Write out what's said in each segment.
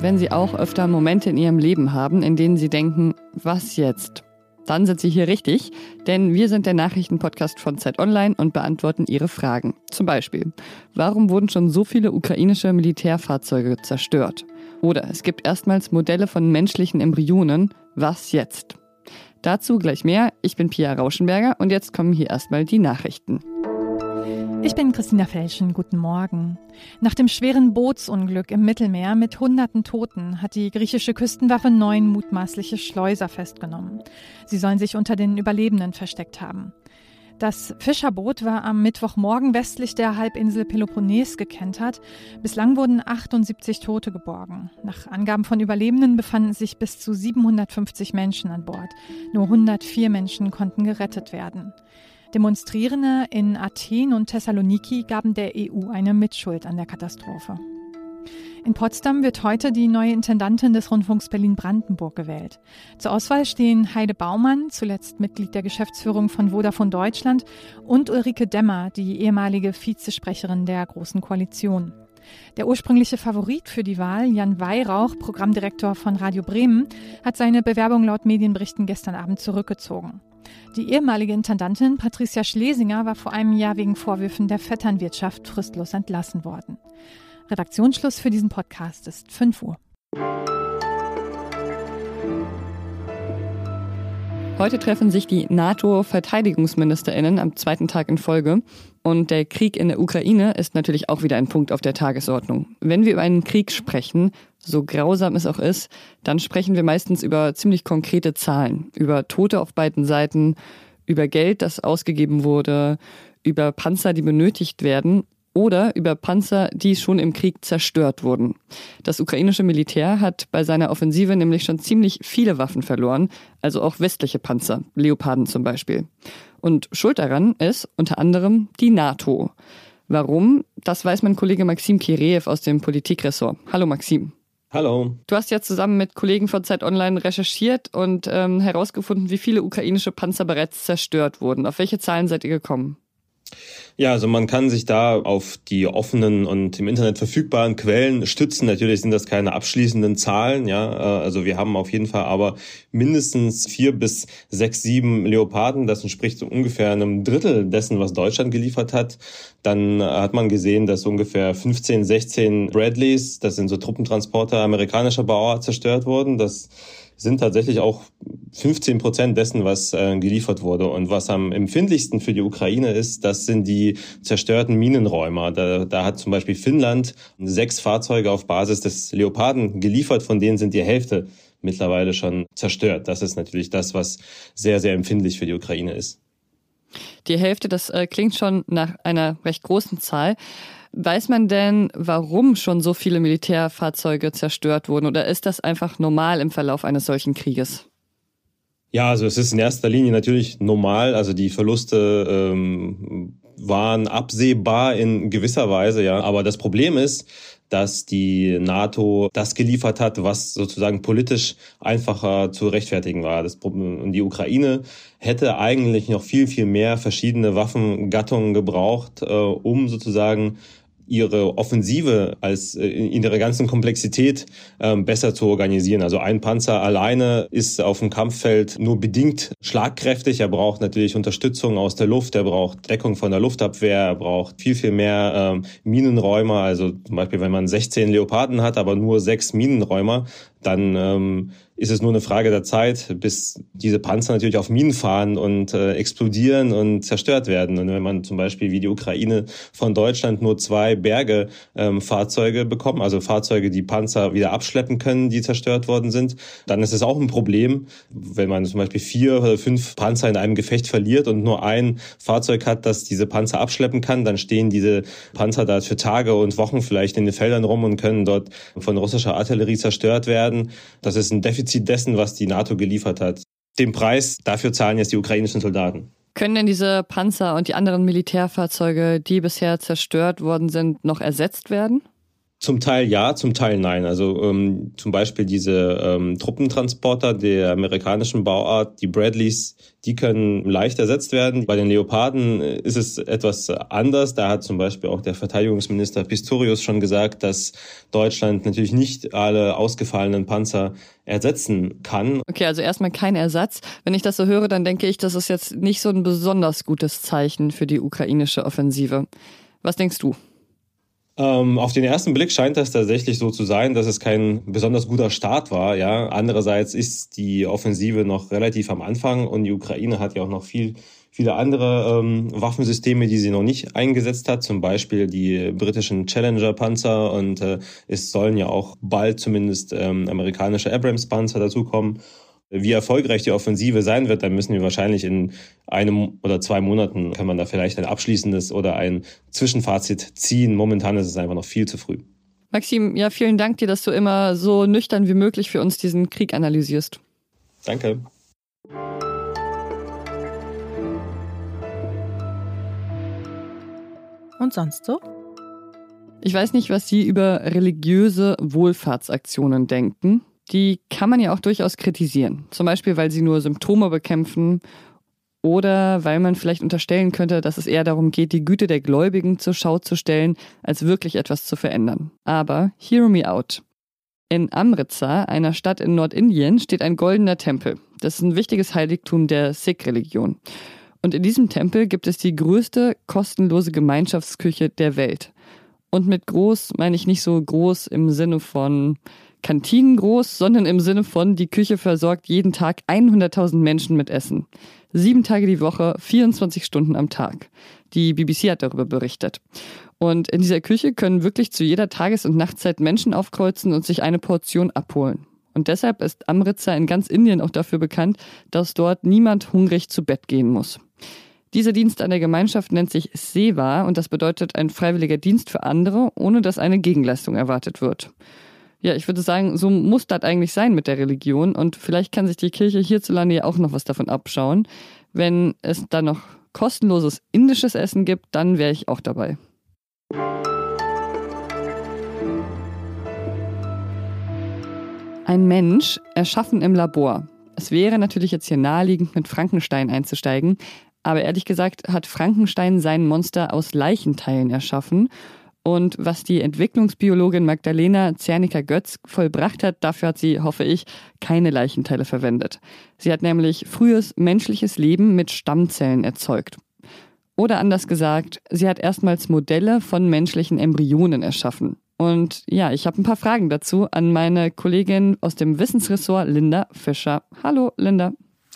wenn Sie auch öfter Momente in Ihrem Leben haben, in denen Sie denken, was jetzt? Dann sind Sie hier richtig, denn wir sind der Nachrichtenpodcast von Zeit Online und beantworten Ihre Fragen. Zum Beispiel, warum wurden schon so viele ukrainische Militärfahrzeuge zerstört? Oder es gibt erstmals Modelle von menschlichen Embryonen. Was jetzt? Dazu gleich mehr. Ich bin Pia Rauschenberger und jetzt kommen hier erstmal die Nachrichten. Ich bin Christina Felschen. Guten Morgen. Nach dem schweren Bootsunglück im Mittelmeer mit hunderten Toten hat die griechische Küstenwaffe neun mutmaßliche Schleuser festgenommen. Sie sollen sich unter den Überlebenden versteckt haben. Das Fischerboot war am Mittwochmorgen westlich der Halbinsel Peloponnes gekentert. Bislang wurden 78 Tote geborgen. Nach Angaben von Überlebenden befanden sich bis zu 750 Menschen an Bord. Nur 104 Menschen konnten gerettet werden. Demonstrierende in Athen und Thessaloniki gaben der EU eine Mitschuld an der Katastrophe. In Potsdam wird heute die neue Intendantin des Rundfunks Berlin-Brandenburg gewählt. Zur Auswahl stehen Heide Baumann, zuletzt Mitglied der Geschäftsführung von Vodafone Deutschland, und Ulrike Demmer, die ehemalige Vizesprecherin der Großen Koalition. Der ursprüngliche Favorit für die Wahl, Jan Weihrauch, Programmdirektor von Radio Bremen, hat seine Bewerbung laut Medienberichten gestern Abend zurückgezogen. Die ehemalige Intendantin Patricia Schlesinger war vor einem Jahr wegen Vorwürfen der Vetternwirtschaft fristlos entlassen worden. Redaktionsschluss für diesen Podcast ist 5 Uhr. Heute treffen sich die NATO-Verteidigungsministerinnen am zweiten Tag in Folge. Und der Krieg in der Ukraine ist natürlich auch wieder ein Punkt auf der Tagesordnung. Wenn wir über einen Krieg sprechen, so grausam es auch ist, dann sprechen wir meistens über ziemlich konkrete Zahlen, über Tote auf beiden Seiten, über Geld, das ausgegeben wurde, über Panzer, die benötigt werden oder über Panzer, die schon im Krieg zerstört wurden. Das ukrainische Militär hat bei seiner Offensive nämlich schon ziemlich viele Waffen verloren, also auch westliche Panzer, Leoparden zum Beispiel. Und schuld daran ist unter anderem die NATO. Warum? Das weiß mein Kollege Maxim Kireev aus dem Politikressort. Hallo Maxim. Hallo. Du hast ja zusammen mit Kollegen von Zeit Online recherchiert und ähm, herausgefunden, wie viele ukrainische Panzer bereits zerstört wurden. Auf welche Zahlen seid ihr gekommen? Ja, also man kann sich da auf die offenen und im Internet verfügbaren Quellen stützen. Natürlich sind das keine abschließenden Zahlen, ja. Äh, also wir haben auf jeden Fall aber mindestens vier bis sechs, sieben Leoparden. Das entspricht ungefähr einem Drittel dessen, was Deutschland geliefert hat. Dann hat man gesehen, dass ungefähr 15, 16 Bradleys, das sind so Truppentransporter amerikanischer Bauart, zerstört wurden. Das sind tatsächlich auch 15 Prozent dessen, was äh, geliefert wurde. Und was am empfindlichsten für die Ukraine ist, das sind die zerstörten Minenräumer. Da, da hat zum Beispiel Finnland sechs Fahrzeuge auf Basis des Leoparden geliefert, von denen sind die Hälfte mittlerweile schon zerstört. Das ist natürlich das, was sehr, sehr empfindlich für die Ukraine ist. Die Hälfte, das äh, klingt schon nach einer recht großen Zahl. Weiß man denn, warum schon so viele Militärfahrzeuge zerstört wurden oder ist das einfach normal im Verlauf eines solchen Krieges? Ja, also es ist in erster Linie natürlich normal. Also die Verluste ähm, waren absehbar in gewisser Weise, ja. Aber das Problem ist, dass die NATO das geliefert hat, was sozusagen politisch einfacher zu rechtfertigen war. Das, und die Ukraine hätte eigentlich noch viel, viel mehr verschiedene Waffengattungen gebraucht, äh, um sozusagen ihre Offensive als äh, in ihrer ganzen Komplexität ähm, besser zu organisieren. Also ein Panzer alleine ist auf dem Kampffeld nur bedingt schlagkräftig. Er braucht natürlich Unterstützung aus der Luft, er braucht Deckung von der Luftabwehr, er braucht viel, viel mehr ähm, Minenräumer. Also zum Beispiel, wenn man 16 Leoparden hat, aber nur sechs Minenräumer, dann ähm, ist es nur eine Frage der Zeit, bis diese Panzer natürlich auf Minen fahren und äh, explodieren und zerstört werden. Und wenn man zum Beispiel wie die Ukraine von Deutschland nur zwei Berge ähm, bekommt, also Fahrzeuge, die Panzer wieder abschleppen können, die zerstört worden sind, dann ist es auch ein Problem, wenn man zum Beispiel vier oder fünf Panzer in einem Gefecht verliert und nur ein Fahrzeug hat, das diese Panzer abschleppen kann, dann stehen diese Panzer da für Tage und Wochen vielleicht in den Feldern rum und können dort von russischer Artillerie zerstört werden. Das ist ein Defizit Defizit dessen, was die NATO geliefert hat. Den Preis dafür zahlen jetzt die ukrainischen Soldaten. Können denn diese Panzer und die anderen Militärfahrzeuge, die bisher zerstört worden sind, noch ersetzt werden? Zum Teil ja, zum Teil nein. Also ähm, zum Beispiel diese ähm, Truppentransporter der amerikanischen Bauart, die Bradleys, die können leicht ersetzt werden. Bei den Leoparden äh, ist es etwas anders. Da hat zum Beispiel auch der Verteidigungsminister Pistorius schon gesagt, dass Deutschland natürlich nicht alle ausgefallenen Panzer ersetzen kann. Okay, also erstmal kein Ersatz. Wenn ich das so höre, dann denke ich, das ist jetzt nicht so ein besonders gutes Zeichen für die ukrainische Offensive. Was denkst du? Ähm, auf den ersten Blick scheint das tatsächlich so zu sein, dass es kein besonders guter Start war. Ja, andererseits ist die Offensive noch relativ am Anfang und die Ukraine hat ja auch noch viel viele andere ähm, Waffensysteme, die sie noch nicht eingesetzt hat, zum Beispiel die britischen Challenger-Panzer und äh, es sollen ja auch bald zumindest ähm, amerikanische Abrams-Panzer dazukommen. Wie erfolgreich die Offensive sein wird, dann müssen wir wahrscheinlich in einem oder zwei Monaten, kann man da vielleicht ein abschließendes oder ein Zwischenfazit ziehen. Momentan ist es einfach noch viel zu früh. Maxim, ja, vielen Dank dir, dass du immer so nüchtern wie möglich für uns diesen Krieg analysierst. Danke. Und sonst so? Ich weiß nicht, was Sie über religiöse Wohlfahrtsaktionen denken die kann man ja auch durchaus kritisieren. Zum Beispiel, weil sie nur Symptome bekämpfen oder weil man vielleicht unterstellen könnte, dass es eher darum geht, die Güte der Gläubigen zur Schau zu stellen, als wirklich etwas zu verändern. Aber hear me out. In Amritsar, einer Stadt in Nordindien, steht ein goldener Tempel. Das ist ein wichtiges Heiligtum der Sikh-Religion. Und in diesem Tempel gibt es die größte kostenlose Gemeinschaftsküche der Welt. Und mit groß meine ich nicht so groß im Sinne von Kantinen groß, sondern im Sinne von, die Küche versorgt jeden Tag 100.000 Menschen mit Essen. Sieben Tage die Woche, 24 Stunden am Tag. Die BBC hat darüber berichtet. Und in dieser Küche können wirklich zu jeder Tages- und Nachtzeit Menschen aufkreuzen und sich eine Portion abholen. Und deshalb ist Amritsar in ganz Indien auch dafür bekannt, dass dort niemand hungrig zu Bett gehen muss. Dieser Dienst an der Gemeinschaft nennt sich Seva und das bedeutet ein freiwilliger Dienst für andere, ohne dass eine Gegenleistung erwartet wird. Ja, ich würde sagen, so muss das eigentlich sein mit der Religion. Und vielleicht kann sich die Kirche hierzulande ja auch noch was davon abschauen. Wenn es da noch kostenloses indisches Essen gibt, dann wäre ich auch dabei. Ein Mensch erschaffen im Labor. Es wäre natürlich jetzt hier naheliegend, mit Frankenstein einzusteigen, aber ehrlich gesagt hat Frankenstein sein Monster aus Leichenteilen erschaffen und was die Entwicklungsbiologin Magdalena Zerniker-Götz vollbracht hat, dafür hat sie, hoffe ich, keine Leichenteile verwendet. Sie hat nämlich frühes menschliches Leben mit Stammzellen erzeugt. Oder anders gesagt, sie hat erstmals Modelle von menschlichen Embryonen erschaffen. Und ja, ich habe ein paar Fragen dazu an meine Kollegin aus dem Wissensressort Linda Fischer. Hallo, Linda.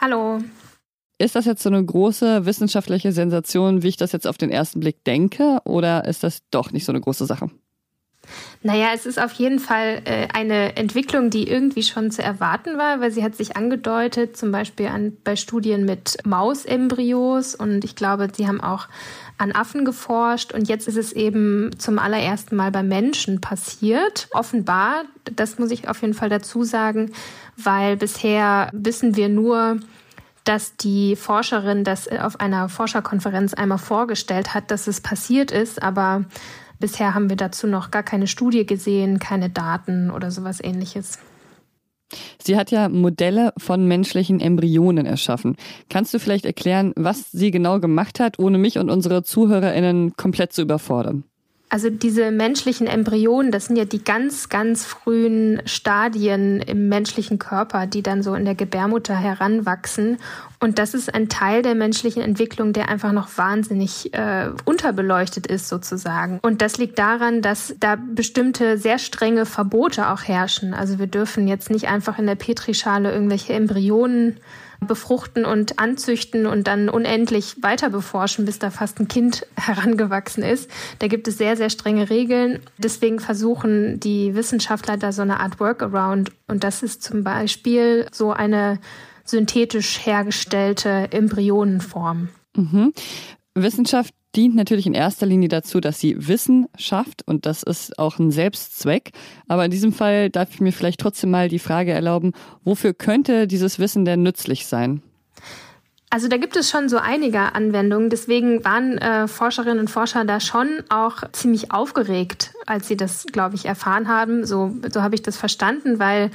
Hallo. Ist das jetzt so eine große wissenschaftliche Sensation, wie ich das jetzt auf den ersten Blick denke, oder ist das doch nicht so eine große Sache? Naja, es ist auf jeden Fall äh, eine Entwicklung, die irgendwie schon zu erwarten war, weil sie hat sich angedeutet, zum Beispiel an, bei Studien mit Mausembryos und ich glaube, sie haben auch an Affen geforscht und jetzt ist es eben zum allerersten Mal bei Menschen passiert. Offenbar, das muss ich auf jeden Fall dazu sagen, weil bisher wissen wir nur, dass die Forscherin das auf einer Forscherkonferenz einmal vorgestellt hat, dass es passiert ist, aber bisher haben wir dazu noch gar keine Studie gesehen, keine Daten oder sowas ähnliches. Sie hat ja Modelle von menschlichen Embryonen erschaffen. Kannst du vielleicht erklären, was sie genau gemacht hat, ohne mich und unsere Zuhörerinnen komplett zu überfordern? Also diese menschlichen Embryonen, das sind ja die ganz, ganz frühen Stadien im menschlichen Körper, die dann so in der Gebärmutter heranwachsen. Und das ist ein Teil der menschlichen Entwicklung, der einfach noch wahnsinnig äh, unterbeleuchtet ist sozusagen. Und das liegt daran, dass da bestimmte sehr strenge Verbote auch herrschen. Also wir dürfen jetzt nicht einfach in der Petrischale irgendwelche Embryonen befruchten und anzüchten und dann unendlich weiter beforschen, bis da fast ein Kind herangewachsen ist. Da gibt es sehr, sehr strenge Regeln. Deswegen versuchen die Wissenschaftler da so eine Art Workaround. Und das ist zum Beispiel so eine synthetisch hergestellte Embryonenform. Mhm. Wissenschaft dient natürlich in erster Linie dazu, dass sie Wissen schafft und das ist auch ein Selbstzweck. Aber in diesem Fall darf ich mir vielleicht trotzdem mal die Frage erlauben, wofür könnte dieses Wissen denn nützlich sein? Also da gibt es schon so einige Anwendungen. Deswegen waren äh, Forscherinnen und Forscher da schon auch ziemlich aufgeregt, als sie das, glaube ich, erfahren haben. So, so habe ich das verstanden, weil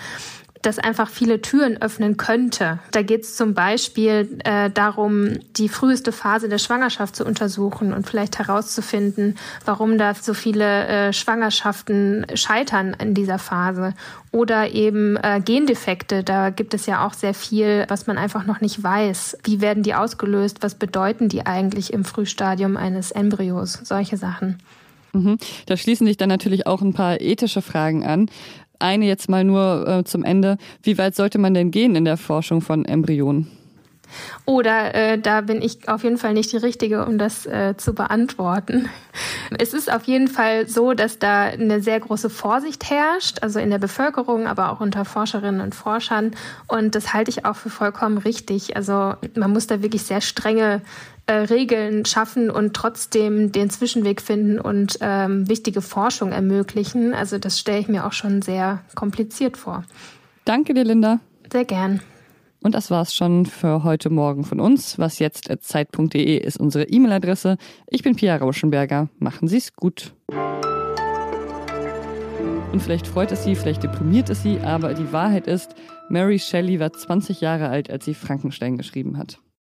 das einfach viele Türen öffnen könnte. Da geht es zum Beispiel äh, darum, die früheste Phase der Schwangerschaft zu untersuchen und vielleicht herauszufinden, warum da so viele äh, Schwangerschaften scheitern in dieser Phase. Oder eben äh, Gendefekte, da gibt es ja auch sehr viel, was man einfach noch nicht weiß. Wie werden die ausgelöst? Was bedeuten die eigentlich im Frühstadium eines Embryos? Solche Sachen. Mhm. Da schließen sich dann natürlich auch ein paar ethische Fragen an eine jetzt mal nur äh, zum Ende. Wie weit sollte man denn gehen in der Forschung von Embryonen? Oder äh, da bin ich auf jeden Fall nicht die Richtige, um das äh, zu beantworten. Es ist auf jeden Fall so, dass da eine sehr große Vorsicht herrscht, also in der Bevölkerung, aber auch unter Forscherinnen und Forschern. Und das halte ich auch für vollkommen richtig. Also man muss da wirklich sehr strenge äh, Regeln schaffen und trotzdem den Zwischenweg finden und ähm, wichtige Forschung ermöglichen. Also das stelle ich mir auch schon sehr kompliziert vor. Danke dir, Linda. Sehr gern. Und das war's schon für heute Morgen von uns. Was jetzt zeit.de ist unsere E-Mail-Adresse. Ich bin Pia Rauschenberger. Machen Sie's gut. Und vielleicht freut es Sie, vielleicht deprimiert es Sie, aber die Wahrheit ist, Mary Shelley war 20 Jahre alt, als sie Frankenstein geschrieben hat.